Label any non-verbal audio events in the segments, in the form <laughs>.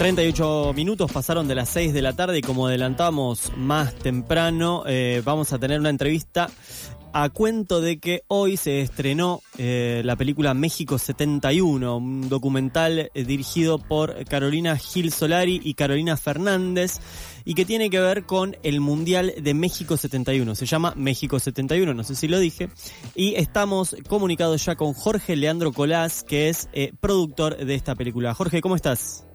38 minutos pasaron de las 6 de la tarde y como adelantamos más temprano, eh, vamos a tener una entrevista a cuento de que hoy se estrenó eh, la película México 71, un documental eh, dirigido por Carolina Gil Solari y Carolina Fernández y que tiene que ver con el Mundial de México 71. Se llama México 71, no sé si lo dije. Y estamos comunicados ya con Jorge Leandro Colás, que es productor de esta película. Jorge, ¿cómo estás?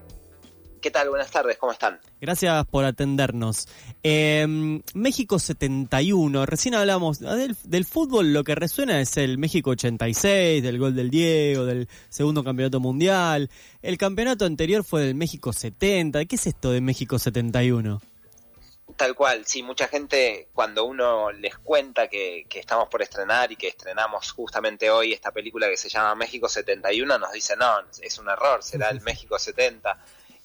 ¿Qué tal? Buenas tardes, ¿cómo están? Gracias por atendernos. Em, México 71, recién hablamos del, fútbol, lo que resuena es el México 86, del gol del Diego, del segundo campeonato mundial. El campeonato anterior fue del México 70. ¿Qué es esto de México 71? Tal cual, sí, mucha gente cuando uno les cuenta que, que, estamos por estrenar y que estrenamos justamente hoy esta película que se llama México 71, nos dice, no, es un error, será el México 70.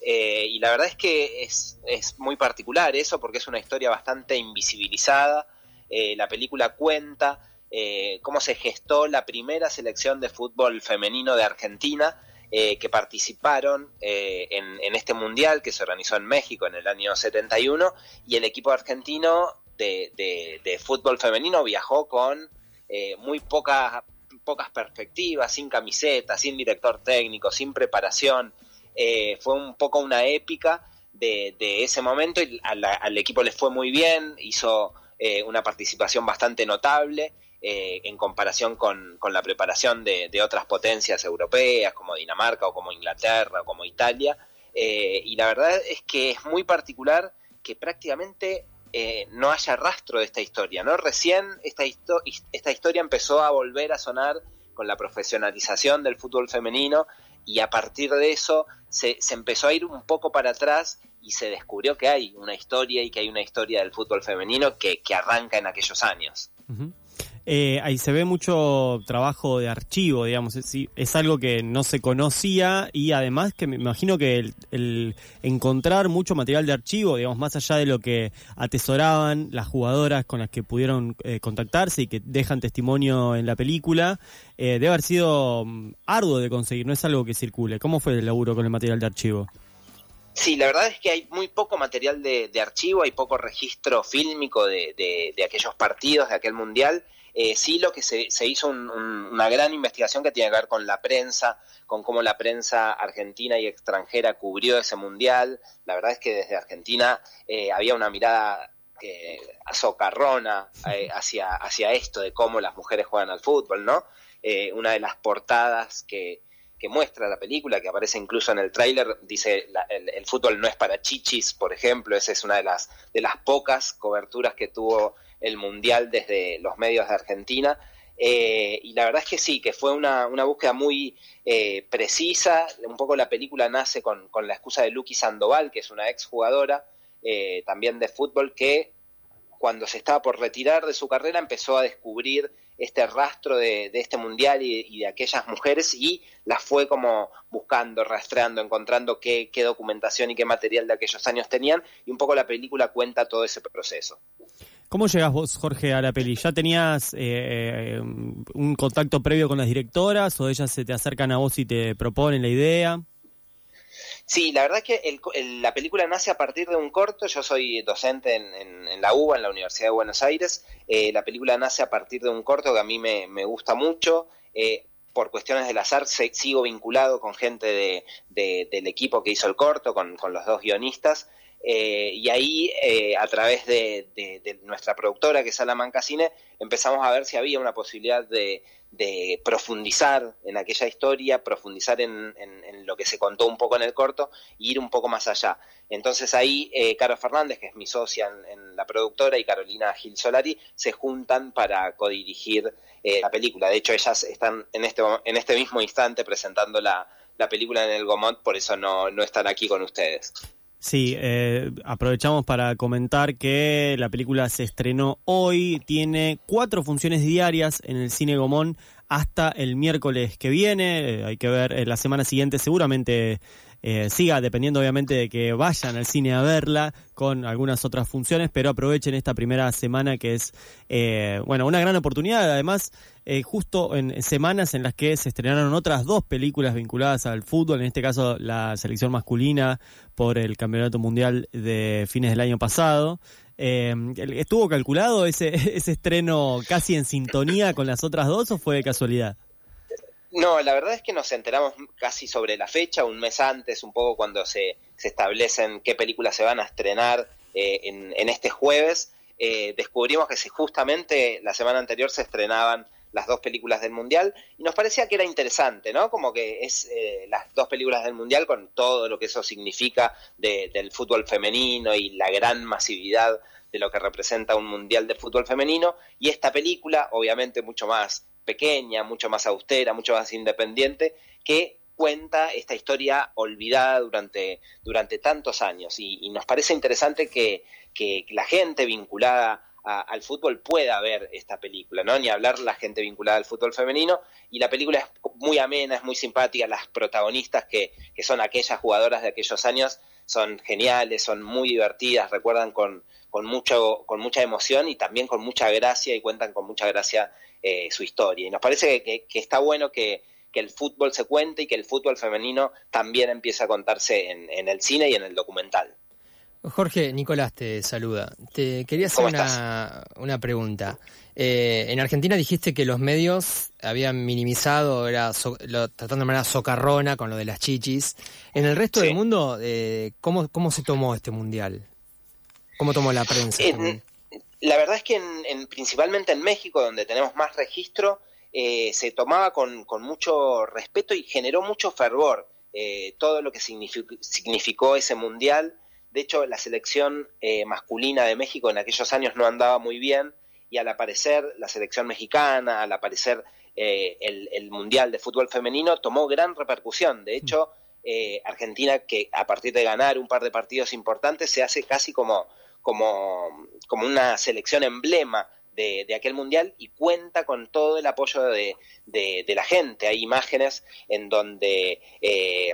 Eh, y la verdad es que es, muy particular eso porque es una historia bastante invisibilizada. Eh, la película cuenta eh, cómo se gestó la primera selección de fútbol femenino de Argentina que participaron en, este mundial que se organizó en México en el año 71 y el equipo argentino de, fútbol femenino viajó con muy pocas, pocas perspectivas, sin camiseta, sin director técnico, sin preparación. Eh, fue un poco una épica de, ese momento y al equipo les fue muy bien, hizo eh, una participación bastante notable eh, en comparación con, la preparación de, otras potencias europeas como Dinamarca o como Inglaterra o como Italia. y la verdad es que es muy particular que prácticamente no haya rastro de esta historia, ¿no? Recién esta historia empezó a volver a sonar con la profesionalización del fútbol femenino y a partir de eso se, se, empezó a ir un poco para atrás y se descubrió que hay una historia y que hay una historia del fútbol femenino que, que arranca en aquellos años. Eh, ahí se ve mucho trabajo de archivo, digamos, es, es, algo que no se conocía y además que me imagino que el, encontrar mucho material de archivo, digamos, más allá de lo que atesoraban las jugadoras con las que pudieron eh, contactarse y que dejan testimonio en la película, eh, debe haber sido mm, arduo de conseguir, no es algo que circule. ¿Cómo fue el laburo con el material de archivo? Sí, la verdad es que hay muy poco material de, archivo, hay poco registro fílmico de, de aquellos partidos, de aquel mundial. Eh, sí lo que se, se hizo una gran investigación que tiene que ver con la prensa, con cómo la prensa argentina y extranjera cubrió ese mundial. La verdad es que desde Argentina eh, había una mirada eh, socarrona eh, hacia, hacia esto de cómo las mujeres juegan al fútbol, ¿no? una de las portadas que, que muestra la película, que aparece incluso en el tráiler, dice el, el, fútbol no es para chichis, por ejemplo, esa es una de las, de las pocas coberturas que tuvo el Mundial desde los medios de Argentina. Eh, y la verdad es que sí, que fue una, una búsqueda muy eh, precisa. Un poco la película nace con, con, la excusa de Lucky Sandoval, que es una exjugadora eh, también de fútbol, que cuando se estaba por retirar de su carrera empezó a descubrir este rastro de, este mundial y, de aquellas mujeres y las fue como buscando, rastreando, encontrando qué, qué documentación y qué material de aquellos años tenían y un poco la película cuenta todo ese proceso. ¿Cómo llegas vos, Jorge, a la peli? ¿Ya tenías eh, un contacto previo con las directoras o ellas se te acercan a vos y te proponen la idea? Sí, la verdad es que la película nace a partir de un corto. Yo soy docente en, la UBA, en la Universidad de Buenos Aires. Eh, la película nace a partir de un corto que a mí me, gusta mucho. Eh, por cuestiones del azar sigo vinculado con gente del equipo que hizo el corto, con los dos guionistas. Eh, y ahí, eh, a través de, nuestra productora, que es Salamanca Cine, empezamos a ver si había una posibilidad de, profundizar en aquella historia, profundizar en, lo que se contó un poco en el corto e ir un poco más allá. Entonces ahí, eh, Caro Fernández, que es mi socia en, la productora, y Carolina Gil Solari, se juntan para codirigir la película. De hecho, ellas están en este, en este mismo instante presentando la, película en el Gomont, por eso no, no están aquí con ustedes. Sí, eh, aprovechamos para comentar que la película se estrenó hoy, tiene cuatro funciones diarias en el Cine Gomón hasta el miércoles que viene, eh, hay que ver, eh, la semana siguiente seguramente eh, siga, dependiendo obviamente de que vayan al cine a verla con algunas otras funciones, pero aprovechen esta primera semana que es, eh, bueno, una gran oportunidad, además, eh, justo en semanas en las que se estrenaron otras dos películas vinculadas al fútbol, en este caso la selección masculina por el Campeonato Mundial de fines del año pasado. Eh, ¿Estuvo calculado ese, <laughs> ese estreno casi en sintonía con las otras dos o fue de casualidad? No, la verdad es que nos enteramos casi sobre la fecha, un mes antes, un poco cuando se, se establecen qué películas se van a estrenar eh, en, en, este jueves. Eh, descubrimos que si justamente la semana anterior se estrenaban las dos películas del Mundial y nos parecía que era interesante, ¿no? Como que es eh, las dos películas del Mundial con todo lo que eso significa de, del fútbol femenino y la gran masividad de lo que representa un Mundial de fútbol femenino y esta película, obviamente mucho más pequeña, mucho más austera, mucho más independiente, que cuenta esta historia olvidada durante, durante tantos años. Y, nos parece interesante que, que, la gente vinculada a, al fútbol pueda ver esta película, ¿no? Ni hablar la gente vinculada al fútbol femenino. Y la película es muy amena, es muy simpática. Las protagonistas, que, que son aquellas jugadoras de aquellos años, son geniales, son muy divertidas, recuerdan con, con, mucho, con mucha emoción y también con mucha gracia y cuentan con mucha gracia eh, su historia. Y nos parece que, que está bueno que, que, el fútbol se cuente y que el fútbol femenino también empiece a contarse en, en, el cine y en el documental. Jorge, Nicolás te saluda. Te quería hacer una, una, pregunta. Eh, en Argentina dijiste que los medios habían minimizado, era so, lo, tratando de manera socarrona con lo de las chichis. En el resto sí. del mundo, eh, ¿cómo, ¿cómo se tomó este mundial? ¿Cómo tomó la prensa? En, la verdad es que en, en, principalmente en México, donde tenemos más registro, eh, se tomaba con, mucho respeto y generó mucho fervor eh, todo lo que significó, significó, ese mundial. De hecho, la selección eh, masculina de México en aquellos años no andaba muy bien y al aparecer la selección mexicana, al aparecer eh, el, el, mundial de fútbol femenino, tomó gran repercusión. De hecho, eh, Argentina, que a partir de ganar un par de partidos importantes, se hace casi como como, como una selección emblema de, de, aquel mundial y cuenta con todo el apoyo de, de, la gente. Hay imágenes en donde eh,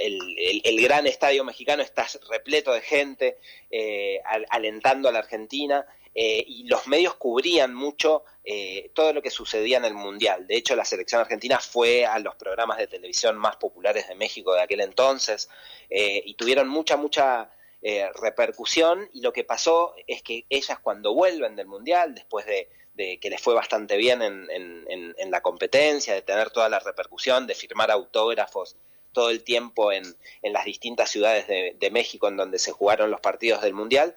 el, el, gran estadio mexicano está repleto de gente eh, al, alentando a la Argentina. Eh, y los medios cubrían mucho eh, todo lo que sucedía en el Mundial. De hecho, la selección argentina fue a los programas de televisión más populares de México de aquel entonces eh, y tuvieron mucha, mucha eh, repercusión y lo que pasó es que ellas cuando vuelven del Mundial, después de, de que les fue bastante bien en, en, en, la competencia, de tener toda la repercusión, de firmar autógrafos todo el tiempo en, en las distintas ciudades de, de, México en donde se jugaron los partidos del Mundial,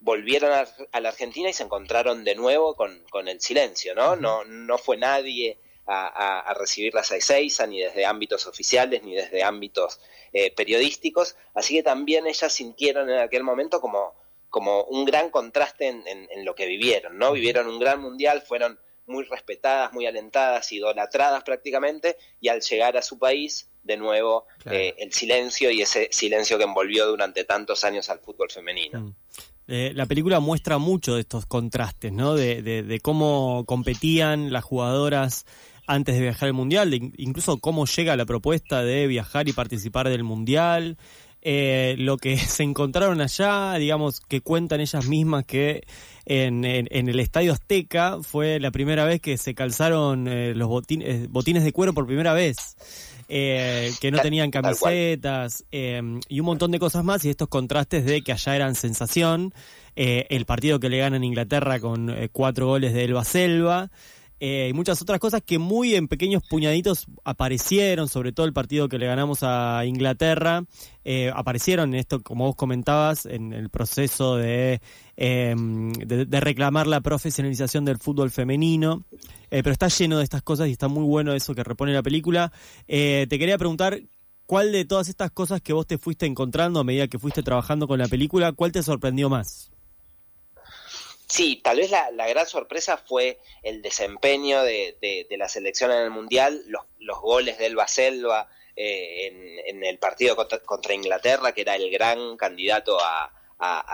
volvieron a, a la Argentina y se encontraron de nuevo con, con el silencio, ¿no? No, no fue nadie a, a, a recibirlas a Ezeiza, ni desde ámbitos oficiales, ni desde ámbitos eh, periodísticos, así que también ellas sintieron en aquel momento como, como un gran contraste en, en, en, lo que vivieron, ¿no? Vivieron un gran mundial, fueron muy respetadas, muy alentadas, idolatradas prácticamente, y al llegar a su país, de nuevo, claro. eh, el silencio y ese silencio que envolvió durante tantos años al fútbol femenino. Mm. Eh, la película muestra mucho de estos contrastes, ¿no? De, de, de, cómo competían las jugadoras antes de viajar al Mundial, de incluso cómo llega la propuesta de viajar y participar del Mundial, eh, lo que <laughs> se encontraron allá, digamos, que cuentan ellas mismas que en, en, en, el Estadio Azteca fue la primera vez que se calzaron eh, los botines, botines de cuero por primera vez. Eh, que no tenían camisetas eh, y un montón de cosas más y estos contrastes de que allá eran sensación eh, el partido que le ganan Inglaterra con eh, cuatro goles de Elba Selva eh, y muchas otras cosas que muy en pequeños puñaditos aparecieron, sobre todo el partido que le ganamos a Inglaterra, eh, aparecieron en esto, como vos comentabas, en el proceso de, eh, de, de, reclamar la profesionalización del fútbol femenino, eh, pero está lleno de estas cosas y está muy bueno eso que repone la película. Eh, te quería preguntar, ¿cuál de todas estas cosas que vos te fuiste encontrando a medida que fuiste trabajando con la película, cuál te sorprendió más? Sí, tal vez la, la, gran sorpresa fue el desempeño de, de, la selección en el Mundial, los, los goles de Elba Selva, eh, en, el partido contra, Inglaterra, que era el gran candidato a,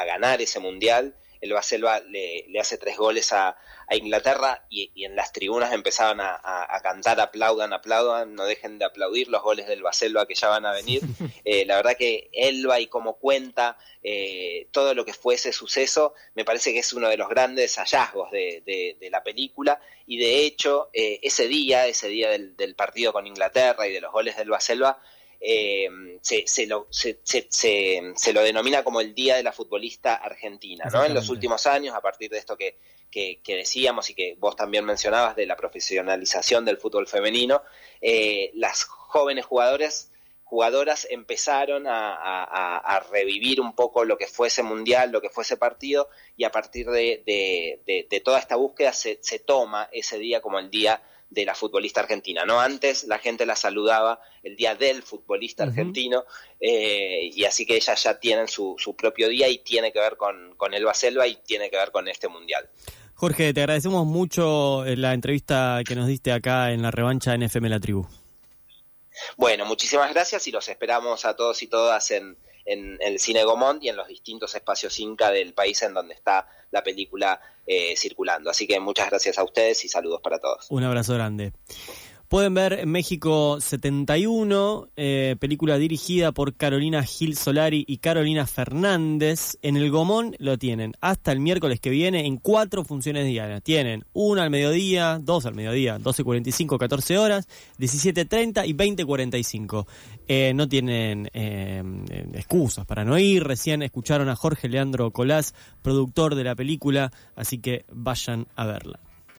ganar ese mundial. El Baselva le, le hace tres goles a, Inglaterra y, en las tribunas empezaban a, cantar aplaudan, aplaudan, no dejen de aplaudir los goles del Baselva que ya van a venir. <laughs> Eh, la verdad que Elba y como cuenta eh, todo lo que fue ese suceso, me parece que es uno de los grandes hallazgos de, la película y de hecho eh, ese día, ese día del, partido con Inglaterra y de los goles del Baselva, eh, se, lo, se, se, lo denomina como el Día de la Futbolista Argentina, ¿no? En los últimos años, a partir de esto que, que, decíamos y que vos también mencionabas de la profesionalización del fútbol femenino, eh, las jóvenes jugadores jugadoras empezaron a, revivir un poco lo que fue ese mundial, lo que fue ese partido, y a partir de, toda esta búsqueda se, se, toma ese día como el día de la futbolista argentina. No antes la gente la saludaba el día del futbolista argentino eh, y así que ellas ya tienen su, su, propio día y tiene que ver con, con Elba Selva y tiene que ver con este mundial. Jorge, te agradecemos mucho eh, la entrevista que nos diste acá en la revancha en FM La Tribu. Bueno, muchísimas gracias y los esperamos a todos y todas en, el Cine Gomont y en los distintos espacios Inca del país en donde está la película eh, circulando. Así que muchas gracias a ustedes y saludos para todos. Un abrazo grande. Pueden ver México 71, eh, película dirigida por Carolina Gil Solari y Carolina Fernández. En el Gomón lo tienen hasta el miércoles que viene en cuatro funciones diarias. Tienen una al mediodía, dos al mediodía, 12.45, 14 horas, 17.30 y 20.45. Eh, no tienen eh, excusas para no ir. Recién escucharon a Jorge Leandro Colás, productor de la película, así que vayan a verla.